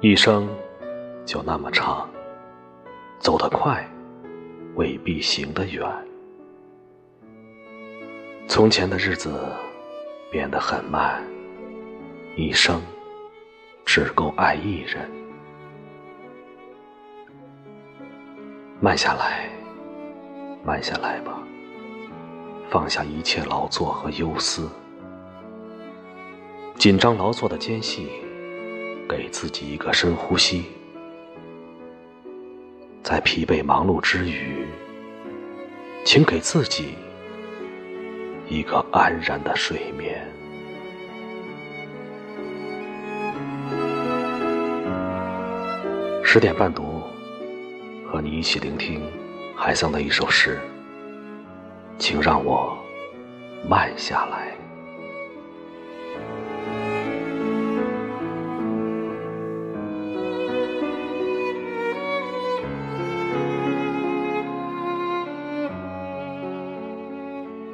一生就那么长，走得快未必行得远。从前的日子变得很慢，一生只够爱一人。慢下来，慢下来吧，放下一切劳作和忧思，紧张劳作的间隙。给自己一个深呼吸，在疲惫忙碌之余，请给自己一个安然的睡眠。十点半读，和你一起聆听海桑的一首诗，请让我慢下来。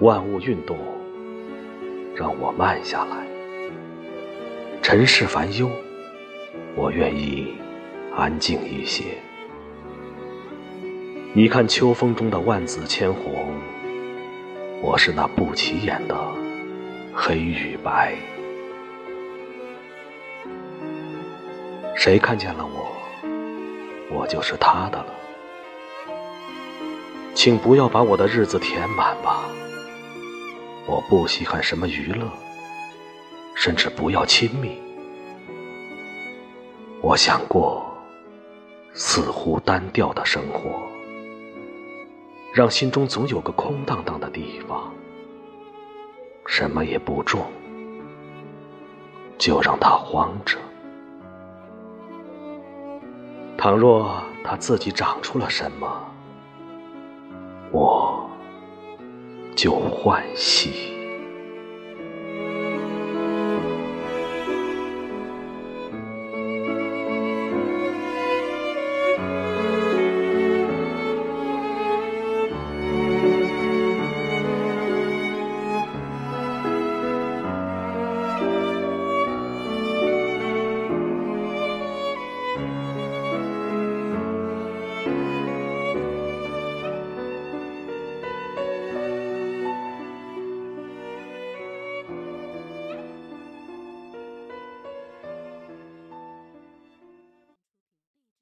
万物运动，让我慢下来。尘世烦忧，我愿意安静一些。你看秋风中的万紫千红，我是那不起眼的黑与白。谁看见了我，我就是他的了。请不要把我的日子填满吧。我不稀罕什么娱乐，甚至不要亲密。我想过似乎单调的生活，让心中总有个空荡荡的地方，什么也不种，就让它荒着。倘若它自己长出了什么，就欢喜。